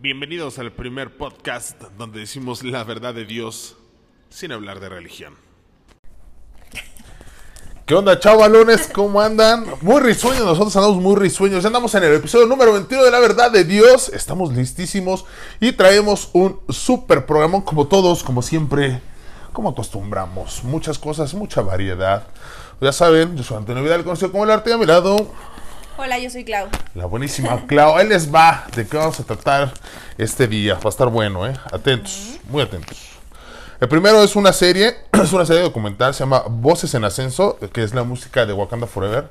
Bienvenidos al primer podcast donde decimos la verdad de Dios sin hablar de religión. ¿Qué onda, chavalones? ¿Cómo andan? Muy risueños, nosotros andamos muy risueños. Andamos en el episodio número 21 de La Verdad de Dios. Estamos listísimos y traemos un super programa como todos, como siempre, como acostumbramos. Muchas cosas, mucha variedad. Ya saben, yo soy Antonio Vidal, conocido como el arte, a mi Hola, yo soy Clau. la buenísima Clau. Ahí les va de qué vamos a tratar este día. Va a estar bueno, ¿eh? Atentos, muy atentos. El primero es una serie, es una serie documental, se llama Voces en Ascenso, que es la música de Wakanda Forever.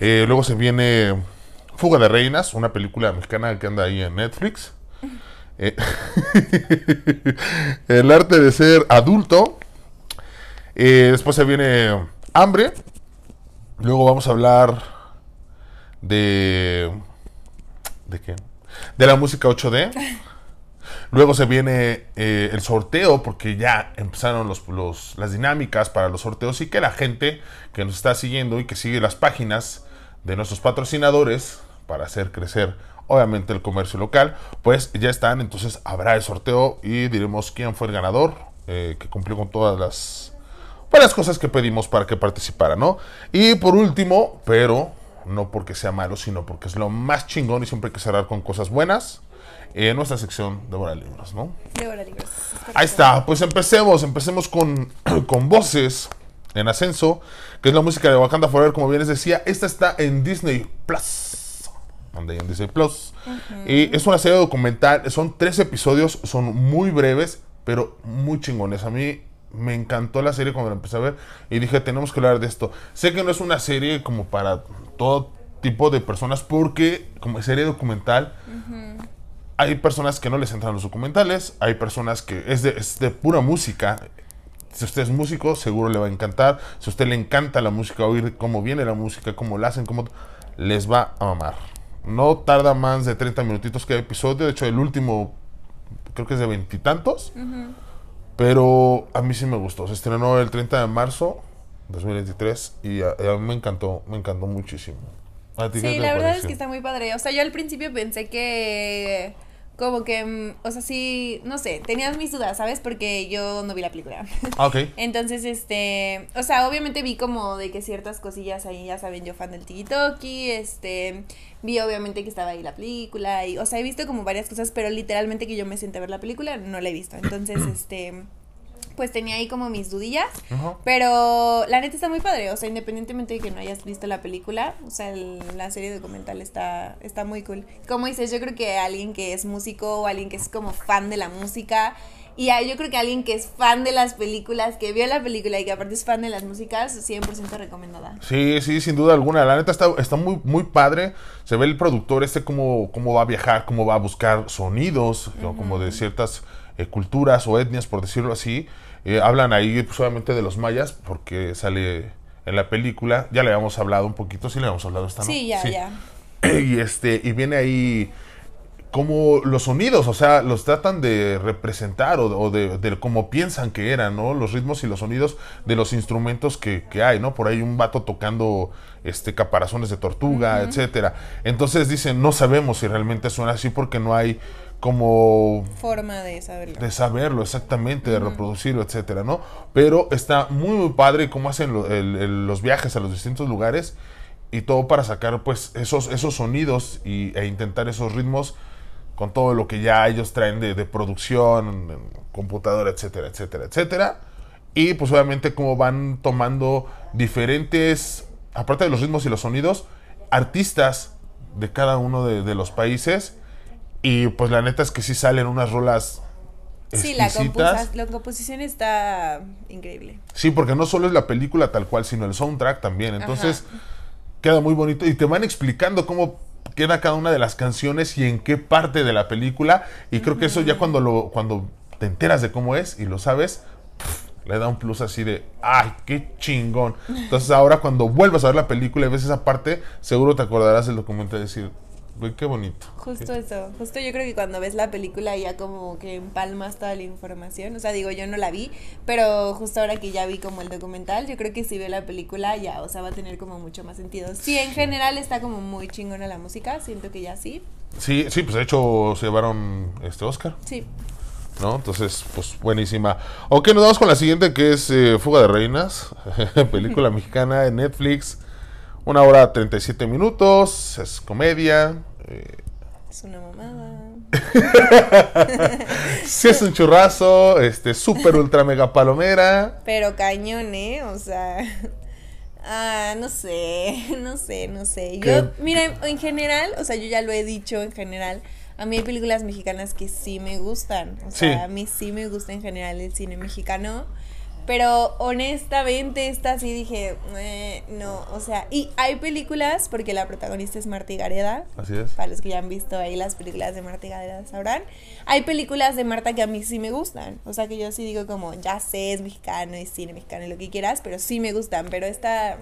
Eh, luego se viene Fuga de Reinas, una película mexicana que anda ahí en Netflix. Eh, el arte de ser adulto. Eh, después se viene Hambre. Luego vamos a hablar de... ¿De qué? De la música 8D. Luego se viene eh, el sorteo, porque ya empezaron los, los- las dinámicas para los sorteos y que la gente que nos está siguiendo y que sigue las páginas de nuestros patrocinadores para hacer crecer, obviamente, el comercio local, pues ya están. Entonces habrá el sorteo y diremos quién fue el ganador, eh, que cumplió con todas las, pues, las cosas que pedimos para que participara, ¿no? Y por último, pero no porque sea malo, sino porque es lo más chingón y siempre hay que cerrar con cosas buenas. En nuestra sección de Bora Libros, ¿no? Débora Libros. es. Ahí está, pues empecemos, empecemos con, con voces en ascenso, que es la música de Wakanda Forever, como bien les decía, esta está en Disney Plus, ahí en Disney Plus, y es una serie documental, son tres episodios, son muy breves, pero muy chingones, a mí me encantó la serie cuando la empecé a ver, y dije, tenemos que hablar de esto, sé que no es una serie como para todo tipo de personas, porque como serie documental, hay personas que no les entran los documentales, hay personas que es de, es de pura música. Si usted es músico, seguro le va a encantar. Si a usted le encanta la música, oír cómo viene la música, cómo la hacen, cómo les va a mamar. No tarda más de 30 minutitos cada episodio. De hecho, el último creo que es de veintitantos. Pero a mí sí me gustó. Se estrenó el 30 de marzo 2023 y a, a mí me encantó, me encantó muchísimo. ¿A ti qué Sí, te la verdad es que está muy padre. O sea, yo al principio pensé que. Como que. mm, O sea, sí. No sé, tenía mis dudas, ¿sabes? Porque yo no vi la película. Ah, ok. Entonces, este, o sea, obviamente vi como de que ciertas cosillas ahí, ya saben, yo fan del Toki, este, vi obviamente que estaba ahí la película y, o sea, he visto como varias cosas, pero literalmente que yo me senté a ver la película, no la he visto. Entonces, este, pues tenía ahí como mis dudillas, pero la neta está muy padre, o sea, independientemente de que no hayas visto la película, o sea, el- la serie documental está, está muy cool. Como dices, yo creo que alguien que es músico o alguien que es como fan de la música, y yo creo que alguien que es fan de las películas, que vio la película y que aparte es fan de las músicas, 100% recomendada. Sí, sí, sin duda alguna. La neta está, está muy, muy padre. Se ve el productor este cómo, cómo va a viajar, cómo va a buscar sonidos, ¿no? como de ciertas eh, culturas o etnias, por decirlo así. Eh, hablan ahí pues, obviamente de los mayas, porque sale en la película. Ya le habíamos hablado un poquito, sí le habíamos hablado esta, ¿no? Sí, ya, ya. y este y viene ahí como los sonidos, o sea, los tratan de representar o, o de, de cómo piensan que eran, ¿no? Los ritmos y los sonidos de los instrumentos que, que hay, ¿no? Por ahí un vato tocando este caparazones de tortuga, etcétera. Entonces dicen, no sabemos si realmente suena así porque no hay como Forma de saberlo. de saberlo exactamente, de reproducirlo, etcétera, ¿no? Pero está muy, muy padre cómo hacen lo- el- el- los viajes a los distintos lugares y todo para sacar, pues, esos, esos sonidos y, e intentar esos ritmos con todo lo que ya ellos traen de, de producción, computadora, etcétera, etcétera, etcétera. Y pues obviamente cómo van tomando diferentes, aparte de los ritmos y los sonidos, artistas de cada uno de, de los países. Y pues la neta es que sí salen unas rolas Sí, la, composición está increíble. Sí, porque no solo es la película tal cual, sino el soundtrack también. Entonces, queda muy bonito y te van explicando cómo queda cada una de las canciones y en qué parte de la película. Y creo que eso ya cuando lo cuando te enteras de cómo es y lo sabes, le da un plus así de, ay, qué chingón. Entonces ahora cuando vuelvas a ver la película y ves esa parte, seguro te acordarás del documento y decir, qué bonito. Justo eso, justo yo creo que cuando ves la película ya como que empalmas toda la información, o sea, digo, yo no la vi, pero justo ahora que ya vi como el documental, yo creo que si veo la película ya, o sea, va a tener como mucho más sentido. Sí, en general está como muy chingona la música, siento que ya sí. Sí, sí, pues de hecho se llevaron este Oscar, Sí. ¿no? Entonces, pues buenísima. Ok, nos vamos con la siguiente que es eh, Fuga de Reinas, película mexicana en Netflix. Una hora 37 minutos, es comedia. eh, Es una mamada. sí es un churrazo, este, super ultra mega palomera. Pero cañón, ¿eh? O sea. Ah, no sé, no sé, no sé. Yo, mira, en general, o sea, yo ya lo he dicho en general. A mí hay películas mexicanas que sí me gustan. O sea, Sí. a mí sí me gusta en general el cine mexicano. Pero honestamente, esta sí dije, "Eh, no, o sea, y hay películas, porque la protagonista es Marta Gareda, Así es. para los que ya han visto ahí las películas de Marta Gareda sabrán. Hay películas de Marta que a mí sí me gustan. O sea que yo sí digo como, ya sé, es mexicano, es cine mexicano y lo que quieras, pero sí me gustan. Pero esta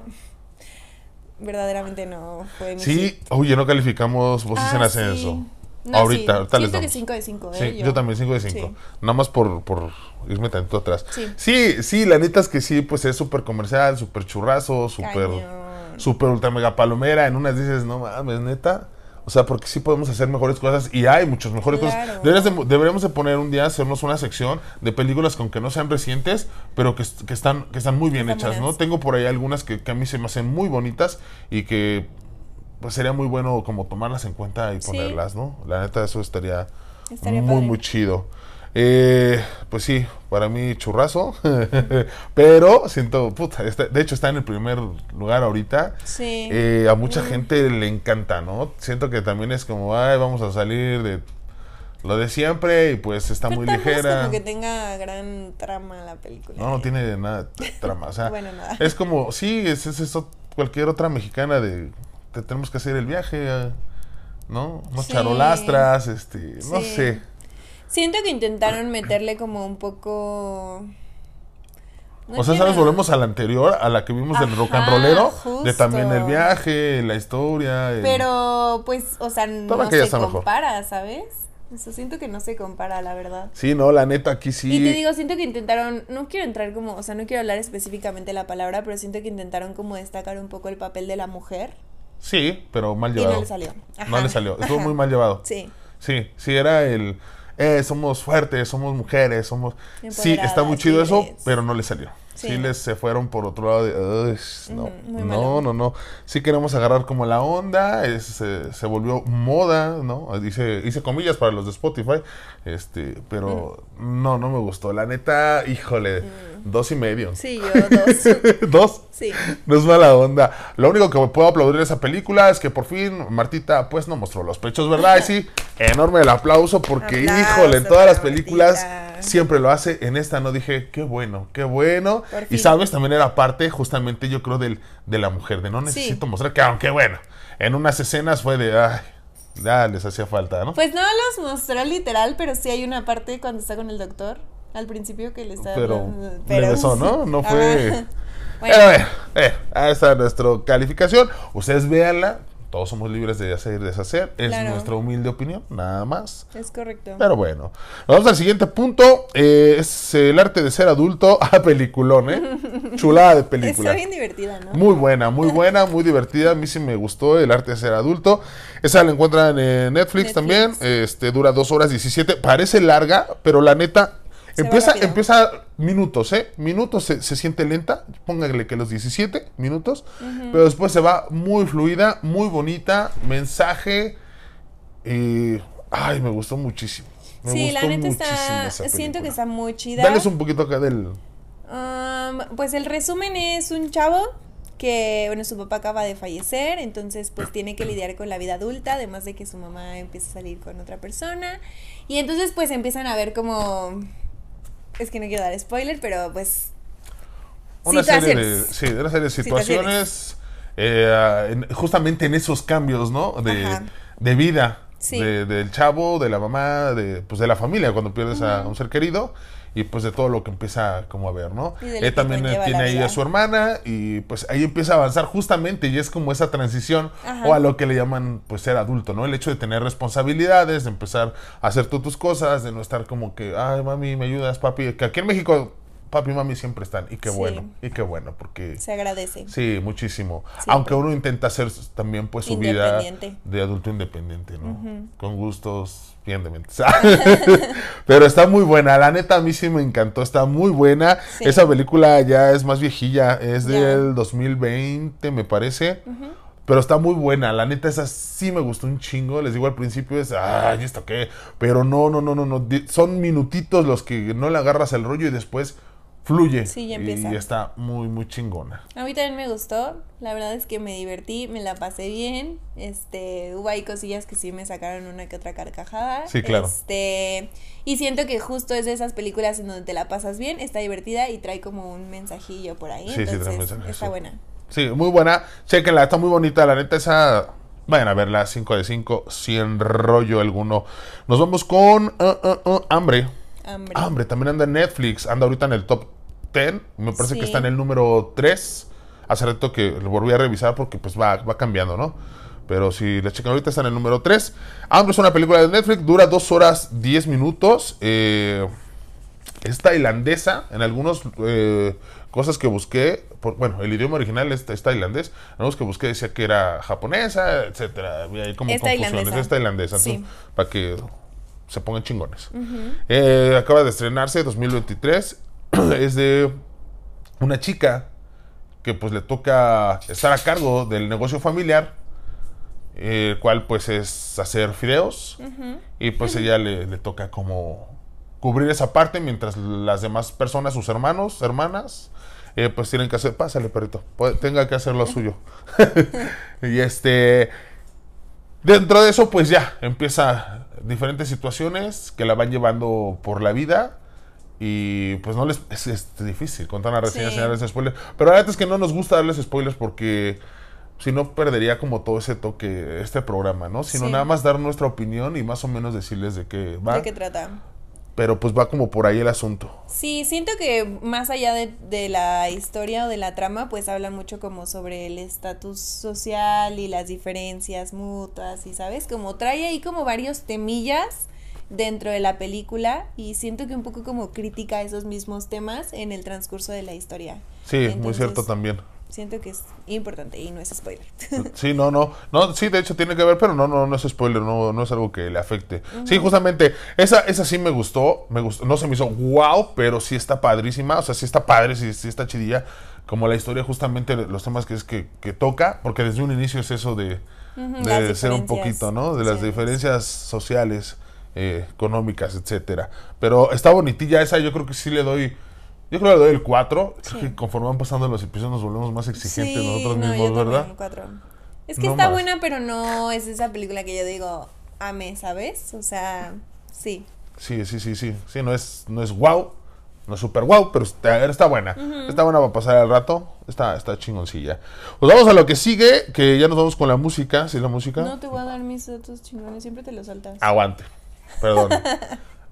verdaderamente no fue mi Sí, hit. oye, no calificamos voces Ah, en sí. No, ahorita, sí. ahorita les Siento que damos. 5 de 5, ¿eh? Sí, yo, también 5 de 5. Sí. Nada más por, por irme tanto atrás. Sí. sí, sí, la neta es que sí, pues es súper comercial, súper churrazo, súper súper ultra mega palomera. En unas dices, no mames, neta. O sea, porque sí podemos hacer mejores cosas y hay muchas mejores cosas. Claro. De- deberíamos de poner un día, hacernos una sección de películas con que no sean recientes, pero que, que están, que están muy bien hechas, ¿no? Tengo por ahí algunas que, que a mí se me hacen muy bonitas y que pues sería muy bueno como tomarlas en cuenta y Sí. ponerlas, ¿no? La neta, eso estaría, Estaría muy, padre. muy chido. Eh, pues sí, para mí churrazo, pero siento, puta, está- de hecho está en el primer lugar ahorita. Sí. Eh, a mucha gente le encanta, ¿no? Siento que también es como, ay, vamos a salir de lo de siempre y pues está Pero muy tampoco es ligera. como que tenga gran trama la película. No, no tiene nada trama. O sea, Bueno, nada. es como, sí, es, es eso, cualquier otra mexicana de, te tenemos que hacer el viaje, eh, ¿no? Unos Sí. charolastras, este, no sé. Siento que intentaron meterle como un poco. no o sea, ¿sabes? Volvemos a la anterior, a la que vimos del rock and rollero, de también el viaje, la historia. el- Pero, pues, o sea, no se mejor. compara, ¿sabes? O sea, siento que no se compara, la verdad. Sí, no, la neta, aquí sí. Y te digo, siento que intentaron, no quiero entrar como, o sea, no quiero hablar específicamente la palabra, pero siento que intentaron como destacar un poco el papel de la mujer Sí, pero mal y llevado. no le salió. No le salió, estuvo ajá. muy mal llevado. Sí. Sí, sí, era el. Eh, somos fuertes, somos mujeres, somos. Sí, está muy chido eso, pero no le salió. Sí, Sí. les se fueron por otro lado de. "Uy, no, no, no, no. Sí queremos agarrar como la onda, es, se, se volvió moda, ¿no? Dice, hice comillas para los de Spotify, este, pero no, no me gustó. La neta, híjole, dos y medio. Sí, yo dos. dos. Sí. No es mala onda. Lo único que puedo aplaudir de esa película es que por fin Martita pues no mostró los pechos, ¿verdad? Y sí, enorme el aplauso porque, Aplauso híjole, en todas las películas Martita. siempre lo hace. En esta no dije, qué bueno, qué bueno. Y sabes, también era parte justamente yo creo del, de la mujer, de no necesito mostrar que aunque bueno, en unas escenas fue de, ay, ya les hacía falta, ¿no? Pues no los mostró literal, pero sí hay una parte cuando está con el doctor. Al principio que le está Pero hablando, le besó, ¿no? No fue... Bueno, bueno, eh, ahí está nuestra calificación. Ustedes véanla. Todos somos libres de hacer y deshacer. Es Claro. nuestra humilde opinión, nada más. es correcto. Pero bueno, vamos al siguiente punto. eh, es el arte de ser adulto. Ah, peliculón, ¿eh? Chulada de película. Está bien divertida, ¿no? Muy buena, muy buena, muy divertida. A mí sí me gustó el arte de ser adulto. Esa la encuentran en Netflix, Netflix. también. Este dura dos horas 17. Parece larga, pero la neta. Empieza, empieza minutos, ¿eh? Minutos se, se siente lenta. Póngale que los 17 minutos. Pero después se va muy fluida, muy bonita. Mensaje. Y. Ay, me gustó muchísimo. Me sí, la neta está. Siento que está muy chida. Dales un poquito acá del. Um, pues el resumen es un chavo que, bueno, su papá acaba de fallecer, entonces pues tiene que lidiar con la vida adulta, además de que su mamá empieza a salir con otra persona. Y entonces pues empiezan a ver como... Es que no quiero dar spoiler, pero pues... Una serie de, sí, de una serie de situaciones, Situaciones. eh, en- justamente en esos cambios, ¿no? De, de vida Sí. de- del chavo, de la mamá, de, pues de la familia cuando pierdes a un ser querido y pues de todo lo que empieza como a ver, ¿no? Él también eh, tiene ahí vida. a su hermana y pues ahí empieza a avanzar justamente y es como esa transición Ajá. o a lo que le llaman pues ser adulto, ¿no? El hecho de tener responsabilidades, de empezar a hacer tú tus cosas, de no estar como que, ay mami, me ayudas, papi, que aquí en México papi y mami siempre están y qué Sí. bueno, y qué bueno, porque... Se agradece. Sí, muchísimo. Siempre. Aunque uno intenta hacer también pues su vida Independiente. de adulto independiente, ¿no? Con gustos bien dementes. Pero está muy buena, la neta a mí sí me encantó, está muy buena. Sí. Esa película ya es más viejilla, es del 2020 me parece. Pero está muy buena, la neta esa sí me gustó un chingo. Les digo al principio es, ay, ¿esto qué? Pero no, no, no, no, no. Son minutitos los que no le agarras el rollo y después fluye. Sí, ya empieza. Y está muy, muy chingona. A mí también me gustó, la verdad es que me divertí, me la pasé bien, este, hubo ahí cosillas que sí me sacaron una que otra carcajada. Sí, claro. Este, y siento que justo es de esas películas en donde te la pasas bien, está divertida y trae como un mensajillo por ahí, Sí, sí, trae está sí. buena. Sí, muy buena. Chequenla, está muy bonita. La neta, esa. Vayan a verla, 5 de 5, sin rollo alguno. Nos vamos con uh, uh, uh, Hambre. Hambre. Hambre, también anda en Netflix. Anda ahorita en el top 10. Me parece Sí. que está en el número 3. Hace rato que lo volví a revisar porque pues va, va cambiando, ¿no? Pero si la checan ahorita está en el número 3. Hambre es una película de Netflix, dura 2 horas 10 minutos. Eh, es tailandesa. En algunas cosas que busqué, por- bueno, el idioma original es, es tailandés. En algunos que busqué decía que era japonesa, etcétera. Ahí como Es confusiones. tailandesa. Es tailandesa. Sí. entonces, para que se pongan chingones. Eh, acaba de estrenarse 2023. es de una chica que pues le toca estar a cargo del negocio familiar, el cual pues es hacer fideos y pues ella le, le toca como cubrir esa parte mientras las demás personas, sus hermanos, hermanas, eh, pues tienen que hacer, pásale perrito, tenga que hacer lo suyo. y este, dentro de eso pues ya empieza diferentes situaciones que la van llevando por la vida. Y pues no les es, es difícil contar una reseña Sí. sin darles spoilers. Pero la verdad es que no nos gusta darles spoilers porque si no perdería como todo ese toque este programa, ¿no? Sino Sí. nada más dar nuestra opinión y más o menos decirles de qué va. ¿De qué trata? Pero pues va como por ahí el asunto. Sí, siento que más allá de, de la historia o de la trama, pues habla mucho como sobre el estatus social y las diferencias mutuas y, ¿sabes? Como trae ahí como varios temillas dentro de la película y siento que un poco como critica esos mismos temas en el transcurso de la historia. Sí, muy cierto también. Siento que es importante y no es spoiler. Sí, no, no, no, sí, de hecho tiene que ver, pero no, no, no es spoiler, no, no es algo que le afecte. Sí, justamente, esa, esa sí me gustó, me gustó, no se me hizo wow, pero sí está padrísima, o sea, sí está padre, sí, sí está chidilla, como la historia justamente, los temas que es que, que toca, porque desde un inicio es eso de, ser un poquito, ¿no? De las diferencias sociales, eh, económicas, etcétera. Pero está bonitilla esa, yo creo que sí le doy... Yo creo que le doy el 4. Creo Sí. que conforme van pasando los episodios nos volvemos más exigentes Sí, nosotros no, yo mismos, también, ¿verdad? el cuatro. Es que No está más. buena, pero no es esa película que yo digo, ame, ¿sabes? O sea, sí. Sí, sí, sí, sí. Sí, no es, no es wow, no es super wow, pero está, está buena. Está buena para pasar el rato. Está, está chingoncilla. Pues vamos a lo que sigue, que ya nos vamos con la música. ¿Sí la música? No te voy a dar mis datos chingones, siempre te los saltas. Aguante. Perdón.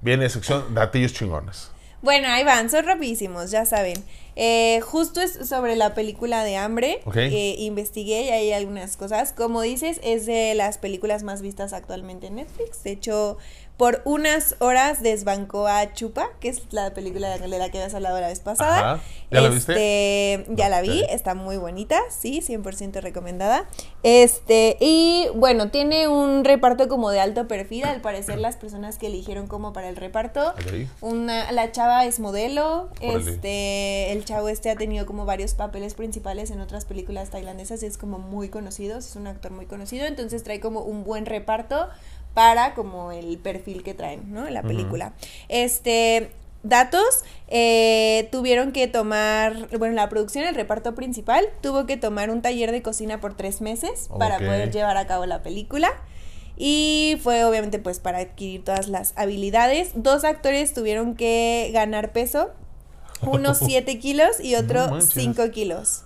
Viene sección datillos chingones. Bueno, ahí van, son rapidísimos, ya saben. Eh, justo es sobre la película de hambre. Eh, investigué y hay algunas cosas. Como dices, es de las películas más vistas actualmente en Netflix. De hecho, por unas horas desbancó a Chupa, que es la película de la que habías hablado la vez pasada. Ajá. ¿Ya la viste? Este, ya la vi, Ok. está muy bonita, sí, 100% recomendada. Este, y bueno, tiene un reparto como de alto perfil, al parecer las personas que eligieron como para el reparto. Ok. Una, la chava es modelo, Órale. este, el chavo este ha tenido como varios papeles principales en otras películas tailandesas y es como muy conocido, es un actor muy conocido, entonces trae como un buen reparto para como el perfil que traen, ¿no? En la película. Este, datos, eh, tuvieron que tomar, bueno, la producción, el reparto principal, tuvo que tomar un taller de cocina por tres meses para poder llevar a cabo la película. Y fue obviamente pues para adquirir todas las habilidades. Dos actores tuvieron que ganar peso, unos 7 kilos y otro manches. 5 kilos.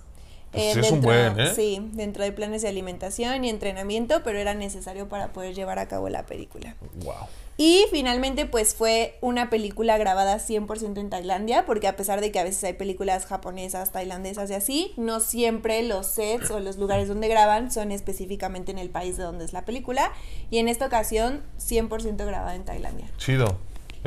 Pues sí es un buen, ¿eh? Sí, dentro de planes de alimentación y entrenamiento, pero era necesario para poder llevar a cabo la película. Wow. Y finalmente pues fue una película grabada 100% en Tailandia, porque a pesar de que a veces hay películas japonesas, tailandesas y así, no siempre los sets o los lugares donde graban son específicamente en el país de donde es la película. Y en esta ocasión 100% grabada en Tailandia. Chido.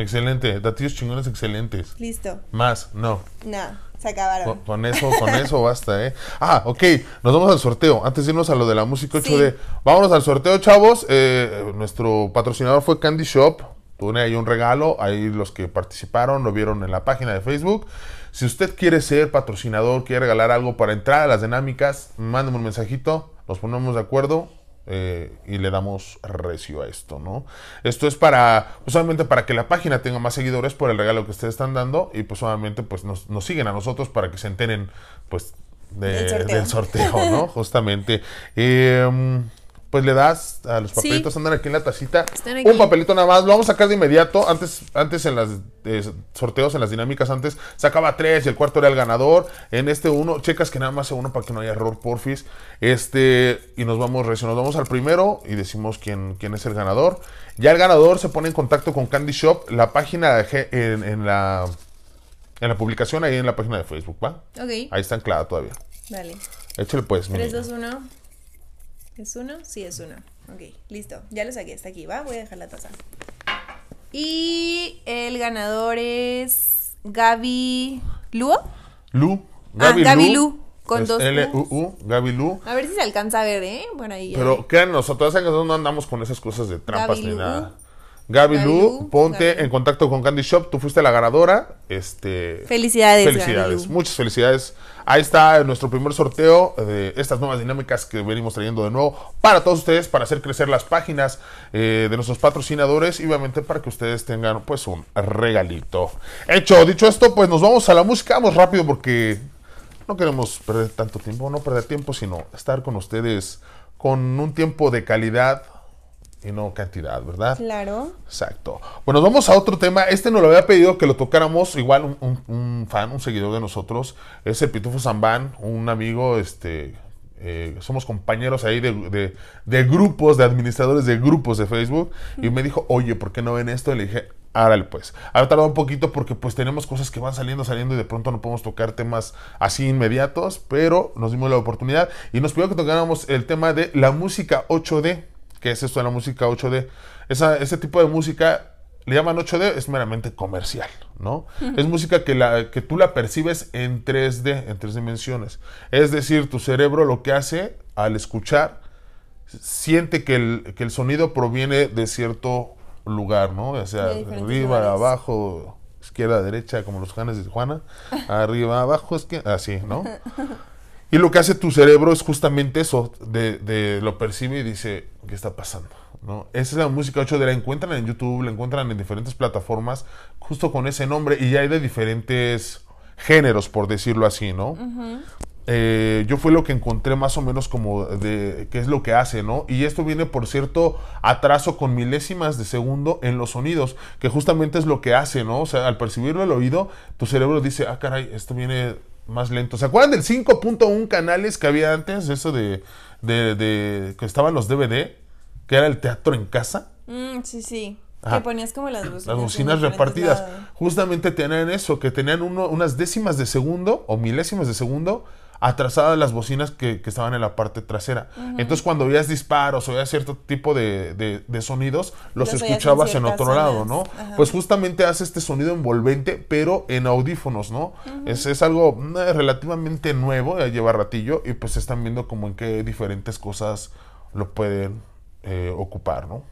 Excelente. Datillos chingones excelentes. Listo. Más, no. No. Se acabaron. Con, con eso, con eso basta, ¿eh? Ah, ok. Nos vamos al sorteo. Antes de irnos a lo de la música 8D. Sí. Vámonos al sorteo, chavos. Eh, nuestro patrocinador fue Candy Shop. Tuve ahí un regalo. Ahí los que participaron lo vieron en la página de Facebook. Si usted quiere ser patrocinador, quiere regalar algo para entrar a las dinámicas, mándeme un mensajito. Nos ponemos de acuerdo. Eh, y le damos recio a esto, ¿no? Esto es para, pues solamente para que la página tenga más seguidores por el regalo que ustedes están dando y pues solamente pues nos, nos siguen a nosotros para que se enteren pues de- Del sorteo. del sorteo, ¿no? Justamente. Eh, pues le das a los Sí. papelitos, andan aquí en la tacita. Están aquí. Un papelito nada más, lo vamos a sacar de inmediato. Antes, antes en las eh, sorteos, en las dinámicas, antes sacaba tres y el cuarto era el ganador. En este uno, checas que nada más sea uno para que no haya error, porfis. Este, y nos vamos recio, nos vamos al primero y decimos quién, quién es el ganador. Ya el ganador se pone en contacto con Candy Shop, la página de G- en, en la en la publicación ahí en la página de Facebook, ¿va? Ok. Ahí está anclada todavía. Dale. Échale pues, mi 3, niña. 2, 1. ¿Es uno? Sí, es uno. Ok, listo. Ya lo saqué, está aquí, ¿va? Voy a dejar la taza. Y el ganador es Gaby Luo. Lu. Ah, Gaby Lu, con Es dos L-U-U, Gaby Lu. A ver si se alcanza a ver, ¿eh? Bueno, ahí ya. Pero créanos, nosotros nosotros no andamos con esas cosas de trampas Gaby ni Lu. nada. Gaby Gaby Lu, Lu, ponte Gaby. en contacto con Candy Shop. Tú fuiste la ganadora. Este, Felicidades, Felicidades. Gaby. Muchas felicidades. Ahí está nuestro primer sorteo de estas nuevas dinámicas que venimos trayendo de nuevo para todos ustedes, para hacer crecer las páginas eh, de nuestros patrocinadores y obviamente para que ustedes tengan pues un regalito. Hecho, dicho esto, pues nos vamos a la música. Vamos rápido porque no queremos perder tanto tiempo, no perder tiempo, sino estar con ustedes con un tiempo de calidad y no cantidad, ¿verdad? Claro. Exacto. Bueno, vamos a otro tema. Este nos lo había pedido que lo tocáramos. Igual un, un- un fan, un seguidor de nosotros. Es el Pitufo Zambán, un amigo, este. eh, somos compañeros ahí de, de- de grupos, de administradores de grupos de Facebook. Y me dijo, oye, ¿por qué no ven esto? Y le dije, árale pues. Ha tardado un poquito porque pues tenemos cosas que van saliendo, saliendo y de pronto no podemos tocar temas así inmediatos. Pero nos dimos la oportunidad y nos pidió que tocáramos el tema de la música 8D. ¿Qué es esto de la música 8D? Esa, ese tipo de música le llaman 8D, es meramente comercial, ¿no? Es música que, la, que tú la percibes en 3D, en tres dimensiones. Es decir, tu cerebro lo que hace al escuchar, siente que el, que el sonido proviene de cierto lugar, ¿no? O sea, De arriba, lugares. abajo, izquierda, derecha, como los janes de Tijuana, arriba, abajo, izquierda, así, ¿no? Y lo que hace tu cerebro es justamente eso, de, de lo percibe y dice, ¿qué está pasando? ¿No? Esa es la música 8 de la encuentran en YouTube, la encuentran en diferentes plataformas, justo con ese nombre, y ya hay de diferentes géneros, por decirlo así, ¿no? Eh, yo fue lo que encontré más o menos como de qué es lo que hace, ¿no? Y esto viene por cierto atraso con milésimas de segundo en los sonidos, que justamente es lo que hace, ¿no? O sea, al percibirlo al oído, tu cerebro dice, ah, caray, esto viene más lento. ¿Se acuerdan del 5.1 canales que había antes? Eso de, de, de- que estaban los DVD, que era el teatro en casa. Mm, sí, sí. Ajá. Que ponías como las bocinas. Las bocinas repartidas. lados. Justamente tenían eso, que tenían uno- unas décimas de segundo o milésimas de segundo atrasadas las bocinas que, que estaban en la parte trasera. Entonces cuando veías disparos o veías cierto tipo de, de- de sonidos, los, Los oías en escuchabas en, otro lado. ¿no? Ajá. Pues justamente hace este sonido envolvente, pero en audífonos, ¿no? es, es algo mm, relativamente nuevo, ya lleva ratillo, y pues están viendo como en qué diferentes cosas lo pueden eh, ocupar, ¿no?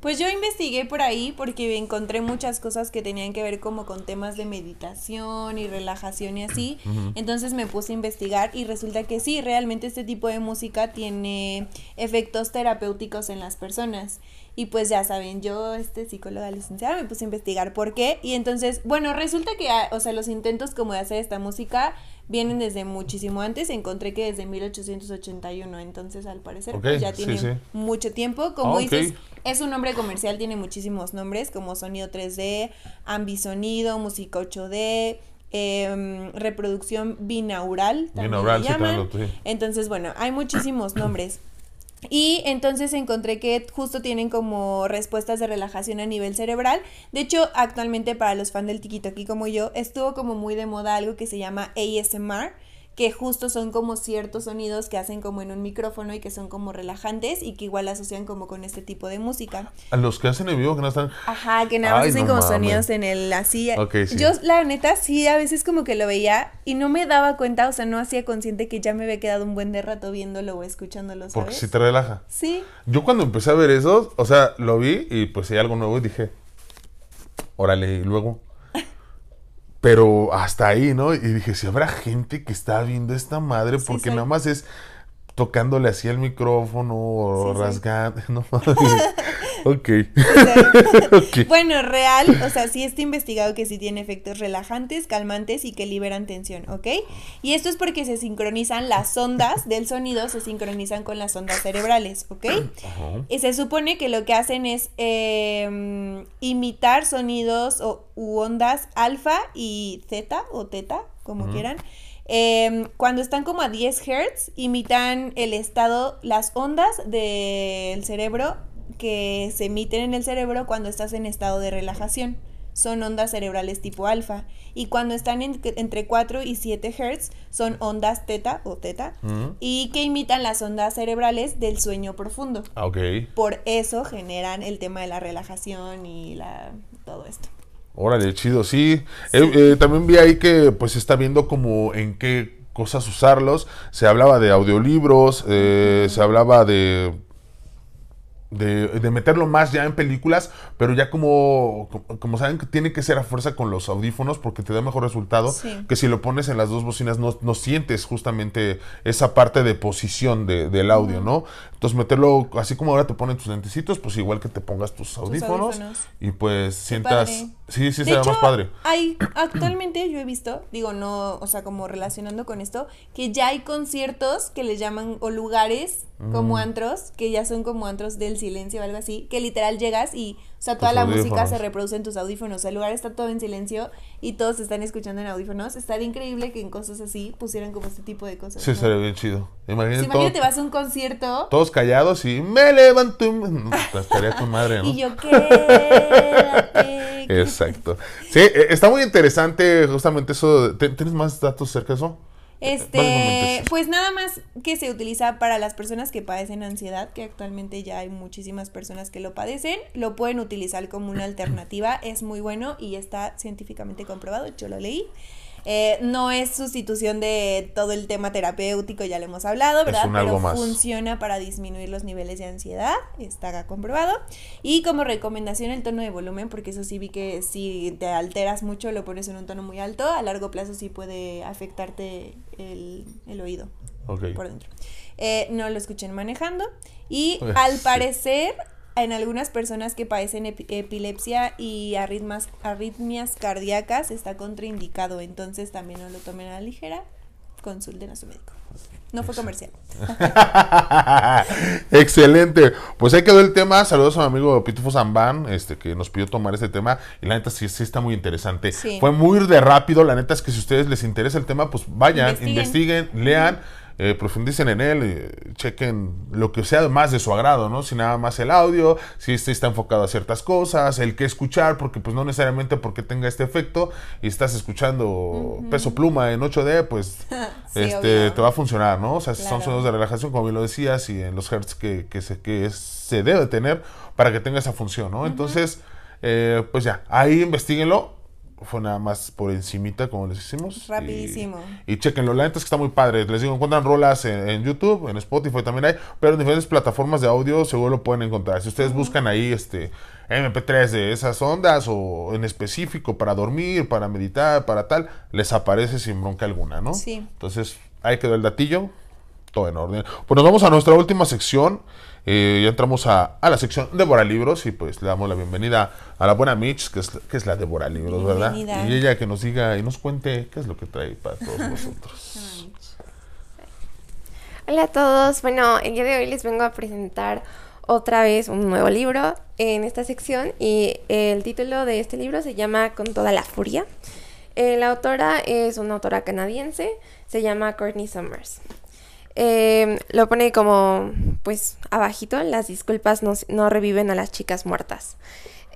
Pues yo investigué por ahí porque encontré muchas cosas que tenían que ver como con temas de meditación y relajación y así. Entonces me puse a investigar y resulta que sí, realmente este tipo de música tiene efectos terapéuticos en las personas. Y pues ya saben, yo, este psicóloga licenciada, me puse a investigar por qué. Y entonces, bueno, resulta que, ah, o sea, los intentos como de hacer esta música vienen desde muchísimo antes. Encontré que desde 1881. Entonces, al parecer, pues ya tiene sí. mucho tiempo. Como Ah, dices, es un nombre comercial, tiene muchísimos nombres, como sonido 3D, ambisonido, música 8D, em, reproducción binaural. también Binaural, sí, llaman. lo- sí. Entonces, bueno, hay muchísimos nombres. Y entonces encontré que justo tienen como respuestas de relajación a nivel cerebral. De hecho, actualmente para los fans del TikTok como yo, estuvo como muy de moda algo que se llama ASMR que justo son como ciertos sonidos que hacen como en un micrófono y que son como relajantes y que igual asocian como con este tipo de música. A los que hacen en vivo que no están. Ajá, que nada más Ay, hacen no como mames. sonidos en el así. Ok, sí. Yo la neta sí a veces como que lo veía y no me daba cuenta, o sea, no hacía consciente que ya me había quedado un buen de rato viéndolo o escuchándolo, ¿sabes? Porque si te relaja. Sí. Yo cuando empecé a ver eso, o sea, lo vi y pues hay algo nuevo y dije, órale, y luego. Pero hasta ahí, ¿no? Y dije, si habrá gente que está viendo esta madre, Sí, porque soy. nada más es tocándole así al micrófono o Sí, rasgando. No, ok. O ok. Bueno, real, o sea, sí está investigado que sí tiene efectos relajantes, calmantes y que liberan tensión, ¿ok? Y esto es porque se sincronizan las ondas del sonido, se sincronizan con las ondas cerebrales, ¿ok? Ajá. Y se supone que lo que hacen es eh, imitar sonidos o, u ondas alfa y zeta o teta, como quieran. Eh, cuando están como a 10 Hz, imitan el estado, las ondas del cerebro que se emiten en el cerebro cuando estás en estado de relajación. Son ondas cerebrales tipo alfa. Y cuando están en- entre 4 y 7 Hz, son ondas teta o teta. Y que imitan las ondas cerebrales del sueño profundo. Ah, Ok. Por eso generan el tema de la relajación y la todo esto. Órale, chido, sí. Eh, eh, también vi ahí que pues está viendo como en qué cosas usarlos. Se hablaba de audiolibros, eh, se hablaba de, de de meterlo más ya en películas, pero ya como, como, saben que tiene que ser a fuerza con los audífonos porque te da mejor resultado Sí. que si lo pones en las dos bocinas no, no sientes justamente esa parte de posición de- del audio, ¿no? Entonces meterlo así como ahora te ponen tus lentecitos, pues igual que te pongas tus audífonos, audífonos. y pues sientas... padre. Sí, sí, De será hecho, más padre. Hay, actualmente yo he visto, digo, no, o sea, como relacionando con esto, que ya hay conciertos que les llaman, o lugares como antros, que ya son como antros del silencio o algo así, que literal llegas y, o sea, toda la música se reproduce en tus audífonos, o sea, el lugar está todo en silencio y todos se están escuchando en audífonos. Estaría increíble que en cosas así pusieran como este tipo de cosas. Sí, ¿no? estaría bien chido. Imagínate, todo- imagínate, vas a un concierto todos callados y me levanto. y pues, estaría con madre, ¿no? y yo, quédate. Exacto. Sí, eh, está muy interesante justamente eso. ¿Tienes más datos cerca de eso? Este, pues nada más que se utiliza para las personas que padecen ansiedad, que actualmente ya hay muchísimas personas que lo padecen, lo pueden utilizar como una alternativa, es muy bueno y está científicamente comprobado, yo lo leí. Eh, no es sustitución de todo el tema terapéutico, ya lo hemos hablado, ¿verdad? un algo Pero más. funciona para disminuir los niveles de ansiedad, está comprobado. Y como recomendación el tono de volumen, porque eso sí vi que si te alteras mucho, lo pones en un tono muy alto, a largo plazo sí puede afectarte el, el oído por dentro. Eh, no lo escuchen manejando. Y al sí. parecer, en algunas personas que padecen epi- epilepsia y arritmas, arritmias cardíacas está contraindicado. Entonces también no lo tomen a la ligera. Consulten a su médico. No fue comercial. Excelente. Pues ahí quedó el tema. Saludos a mi amigo Pitufo Zambán, este, que nos pidió tomar este tema. Y la neta sí, sí está muy interesante. Sí. Fue muy de rápido. La neta es que si a ustedes les interesa el tema, pues vayan, Investiguen. investiguen, lean. Eh, profundicen en él, eh, chequen lo que sea más de su agrado, ¿no? Si nada más el audio, si este está enfocado a ciertas cosas, el que escuchar, porque pues no necesariamente porque tenga este efecto y estás escuchando peso pluma en 8D, pues Sí, este obvio. te va a funcionar, ¿no? O sea, son sonidos de relajación, como bien lo decías, y en los hertz que, que, se, que es- se debe tener para que tenga esa función, ¿no? Entonces, eh, pues ya, ahí investiguenlo. Fue nada más por encimita, como les hicimos. y- Rapidísimo. Y, chequenlo, la neta es que está muy padre. Les digo, encuentran rolas en, en YouTube, en Spotify también hay, pero en diferentes plataformas de audio seguro lo pueden encontrar. Si ustedes buscan ahí este MP3 de esas ondas o en específico para dormir, para meditar, para tal, les aparece sin bronca alguna, ¿no? Sí. Entonces, ahí quedó el datillo. Todo en orden. Pues nos vamos a nuestra última sección. Eh, ya entramos a, a la sección Devora Libros y pues le damos la bienvenida a la buena Mitch, que es, que es la Devora Libros, ¿verdad? Y ella que nos diga y nos cuente qué es lo que trae para todos nosotros. Hola a todos. Bueno, el día de hoy les vengo a presentar otra vez un nuevo libro en esta sección y el título de este libro se llama Con toda la furia. Eh, la autora es una autora canadiense, se llama Courtney Summers. Eh, lo pone como, pues, abajito, las disculpas no, no reviven a las chicas muertas.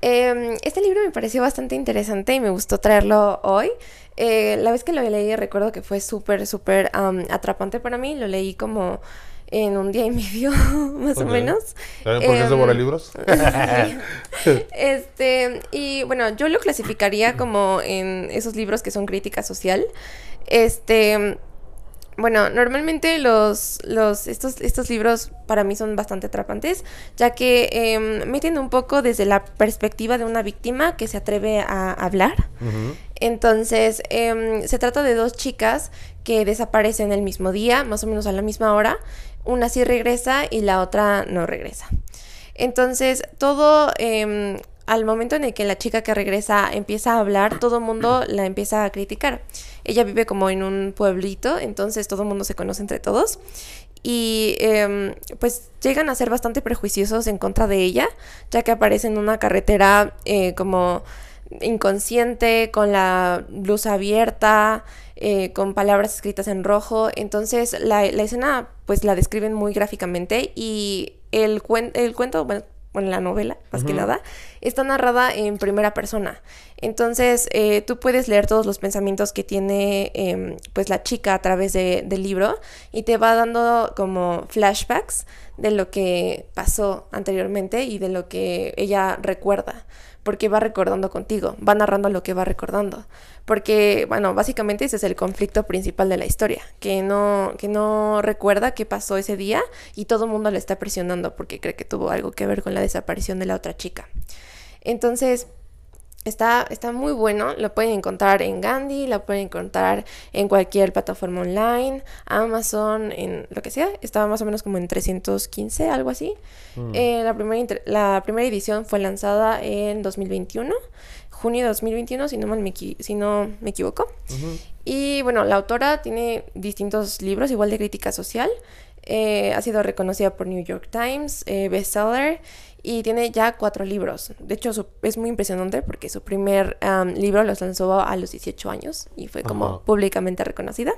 Eh, este libro me pareció bastante interesante y me gustó traerlo hoy. Eh, la vez que lo leí recuerdo que fue súper, súper um, atrapante para mí. Lo leí como en un día y medio, más o menos. ¿Saben por qué es Em, devora libros? este, y bueno, yo lo clasificaría como en esos libros que son crítica social. Este, bueno, normalmente los, los, estos, estos libros para mí son bastante atrapantes, ya que em, meten un poco desde la perspectiva de una víctima que se atreve a hablar. Entonces, em, se trata de dos chicas que desaparecen el mismo día, más o menos a la misma hora. Una sí regresa y la otra no regresa. Entonces, todo em, al momento en el que la chica que regresa empieza a hablar, todo el mundo la empieza a criticar. Ella vive como en un pueblito, entonces todo el mundo se conoce entre todos. Y em, pues llegan a ser bastante prejuiciosos en contra de ella, ya que aparece en una carretera eh, como inconsciente, con la luz abierta, eh, con palabras escritas en rojo. Entonces la, la escena pues la describen muy gráficamente y el, cuen- el cuento, bueno, bueno, la novela, más que nada, está narrada en primera persona. Entonces, eh, tú puedes leer todos los pensamientos que tiene em, pues la chica a través de- del libro y te va dando como flashbacks de lo que pasó anteriormente y de lo que ella recuerda, porque va recordando contigo, va narrando lo que va recordando. Porque, bueno, básicamente ese es el conflicto principal de la historia, que no, que no recuerda qué pasó ese día y todo el mundo le está presionando porque cree que tuvo algo que ver con la desaparición de la otra chica. Entonces, Está, está muy bueno, lo pueden encontrar en Gandhi, lo pueden encontrar en cualquier plataforma online, Amazon, en lo que sea. Estaba más o menos como en 315, algo así. Eh, la, primera la primera edición fue lanzada en 2021, junio de 2021, si no, mal me, si no me equivoco. Y bueno, la autora tiene distintos libros, igual de crítica social. Eh, ha sido reconocida por New York Times, eh, bestseller, y tiene ya cuatro libros. De hecho, su- es muy impresionante porque su primer am, libro los lanzó a los 18 años y fue como Ajá. públicamente reconocida.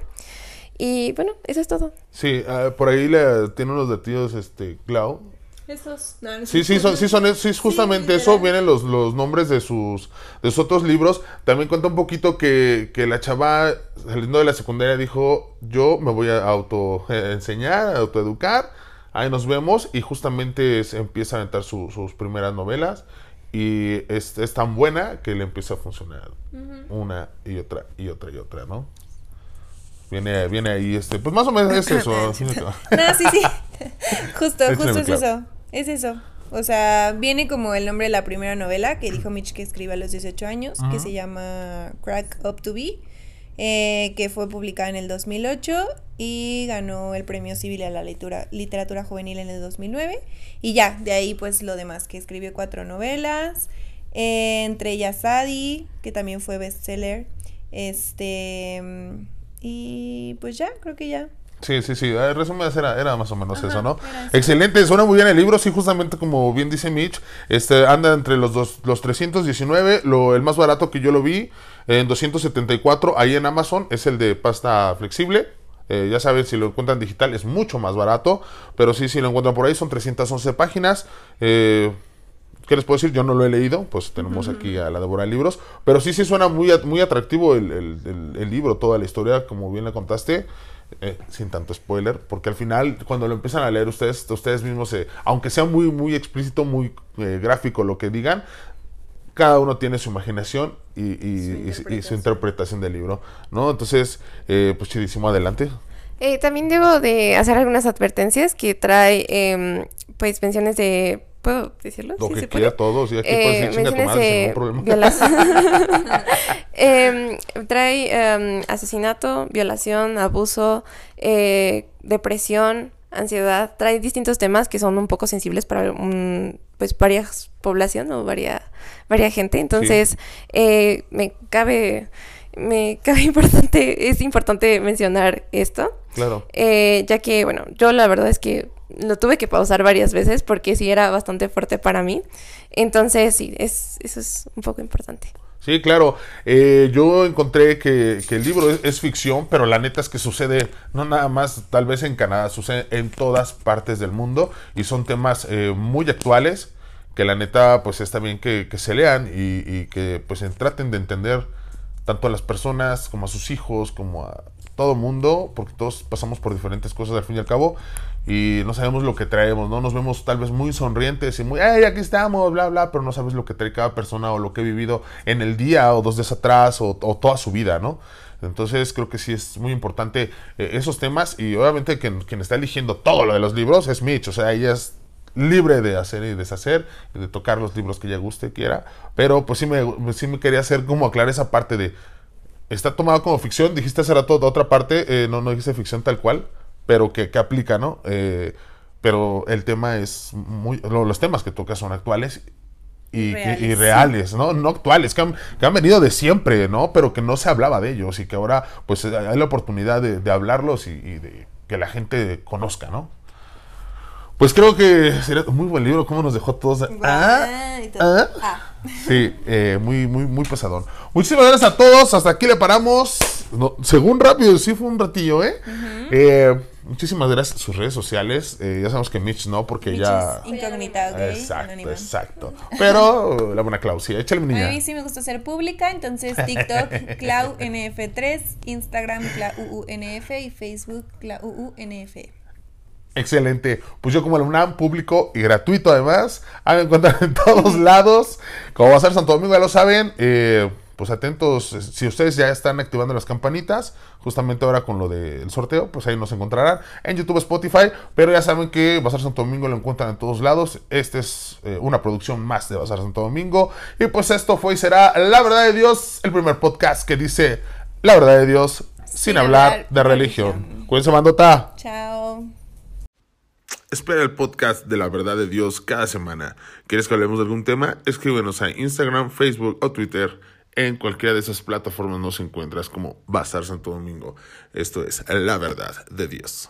Y bueno, eso es todo. Sí, ah, por ahí le tiene unos detalles este Glau. Esos. No, no Sí, sí, son, sí, son, sí, es justamente eso. literal. Vienen los, los nombres de sus, de sus otros libros. También cuenta un poquito que, que la chava, saliendo de la secundaria, dijo: Yo me voy a auto eh, enseñar, a autoeducar. Ahí nos vemos. Y justamente se empieza a aventar su- sus primeras novelas. Y es, es tan buena que le empieza a funcionar una y otra y otra y otra, ¿no? Viene, viene ahí este, pues más o menos es eso. No, sí, sí. justo, justo es eso. Es eso. O sea, viene como el nombre de la primera novela que dijo Mitch que escribe a los 18 años, que se llama Crack Up to Be, eh, que fue publicada en el 2008 y ganó el premio civil a la literatura, juvenil en el 2009. Y ya, de ahí pues lo demás, que escribió cuatro novelas, eh, entre ellas Sadie, que también fue bestseller. Este. Y pues ya, creo que ya. Sí, sí, sí. En resumen, era, era más o menos Ajá, eso, ¿no? Excelente, suena muy bien el libro. Sí, justamente como bien dice Mitch, este anda entre los dos, los 319. Lo, el más barato que yo lo vi en 274 ahí en Amazon es el de pasta flexible. Eh, ya saben, si lo encuentran digital es mucho más barato. Pero sí, si lo encuentran por ahí, son 311 páginas. Eh, ¿Qué les puedo decir? Yo no lo he leído, pues tenemos aquí a la Débora de Libros. Pero sí, sí suena muy, muy atractivo el, el- el- el libro, toda la historia, como bien la contaste, eh, sin tanto spoiler, porque al final, cuando lo empiezan a leer ustedes, ustedes mismos, se- aunque sea muy, muy explícito, muy eh, gráfico lo que digan, cada uno tiene su imaginación y, y- y- y su interpretación. interpretación del libro, ¿no? Entonces, eh, pues chidísimo, adelante. Eh, también debo de hacer algunas advertencias que trae, em, pues, menciones de... ¿Puedo decirlo? Lo ¿Sí que se quiera puede? todos, y aquí Eh, puedes decir de ningún problema. Em, trae em, asesinato, violación, abuso, eh, depresión, ansiedad. Trae distintos temas que son un poco sensibles para un, pues varias población o varia, varia gente. Entonces, eh, me cabe, me cabe importante, es importante mencionar esto. Claro. Eh, ya que, bueno, yo la verdad es que lo tuve que pausar varias veces porque sí era bastante fuerte para mí. Entonces, sí, es, eso es un poco importante. Sí, claro. Eh, yo encontré que, que el libro es, ficción, pero la neta es que sucede no nada más tal vez en Canadá, sucede en todas partes del mundo y son temas eh, muy actuales que la neta pues está bien que, que se lean y, que pues en- traten de entender tanto a las personas como a sus hijos, como a todo mundo, porque todos pasamos por diferentes cosas al fin y al cabo y no sabemos lo que traemos, ¿no? Nos vemos tal vez muy sonrientes y muy, ¡ay, aquí estamos! Bla, bla, pero no sabes lo que trae cada persona o lo que ha vivido en el día o dos días atrás o, toda su vida, ¿no? Entonces creo que sí es muy importante eh, esos temas y obviamente quien, está eligiendo todo lo de los libros es Mitch, o sea, ella es libre de hacer y deshacer, de tocar los libros que ella guste, quiera, pero pues sí me, sí me quería hacer como aclarar esa parte de, está tomado como ficción, dijiste hace rato de otra parte, eh, no, no dijiste ficción tal cual, pero que, que aplica, ¿no? Eh, pero el tema es muy, lo- los temas que toca son actuales y Reales. y reales, ¿no? No actuales, que han, que han venido de siempre, ¿no? Pero que no se hablaba de ellos y que ahora pues hay la oportunidad de, de hablarlos y, y de que la gente conozca, ¿no? Pues creo que sería un muy buen libro, cómo nos dejó todos... Ah, y todo. ah. Ah. Sí, eh, muy, muy, muy pesadón. Muchísimas gracias a todos. Hasta aquí le paramos. No, según rápido, sí fue un ratillo, ¿eh? Eh, muchísimas gracias. Sus redes sociales. eh, ya sabemos que Mitch no, porque Mitch ya. es incógnita, ok. Exacto, exacto. Pero la buena Claudia, échale mi A niña. mí sí me gusta ser pública, entonces TikTok ClauNF3, Instagram ClauUNF y Facebook ClauUNF. Excelente. Pues yo como alumnado público y gratuito además, ahí me encuentran en todos lados. Como va a ser Santo Domingo, ya lo saben. eh, pues atentos, si ustedes ya están activando las campanitas, justamente ahora con lo del sorteo, pues ahí nos encontrarán en YouTube, Spotify, pero ya saben que Bazar Santo Domingo lo encuentran en todos lados. Este es eh, una producción más de Bazar Santo Domingo. Y pues esto fue y será La Verdad de Dios, el primer podcast que dice La Verdad de Dios sin, hablar, de religión. religión. Cuídense, mandota. Chao. Espera el podcast de la verdad de Dios cada semana. ¿Quieres que hablemos de algún tema? Escríbenos a Instagram, Facebook o Twitter. En cualquiera de esas plataformas nos encuentras como Bazar Santo Domingo. Esto es la verdad de Dios.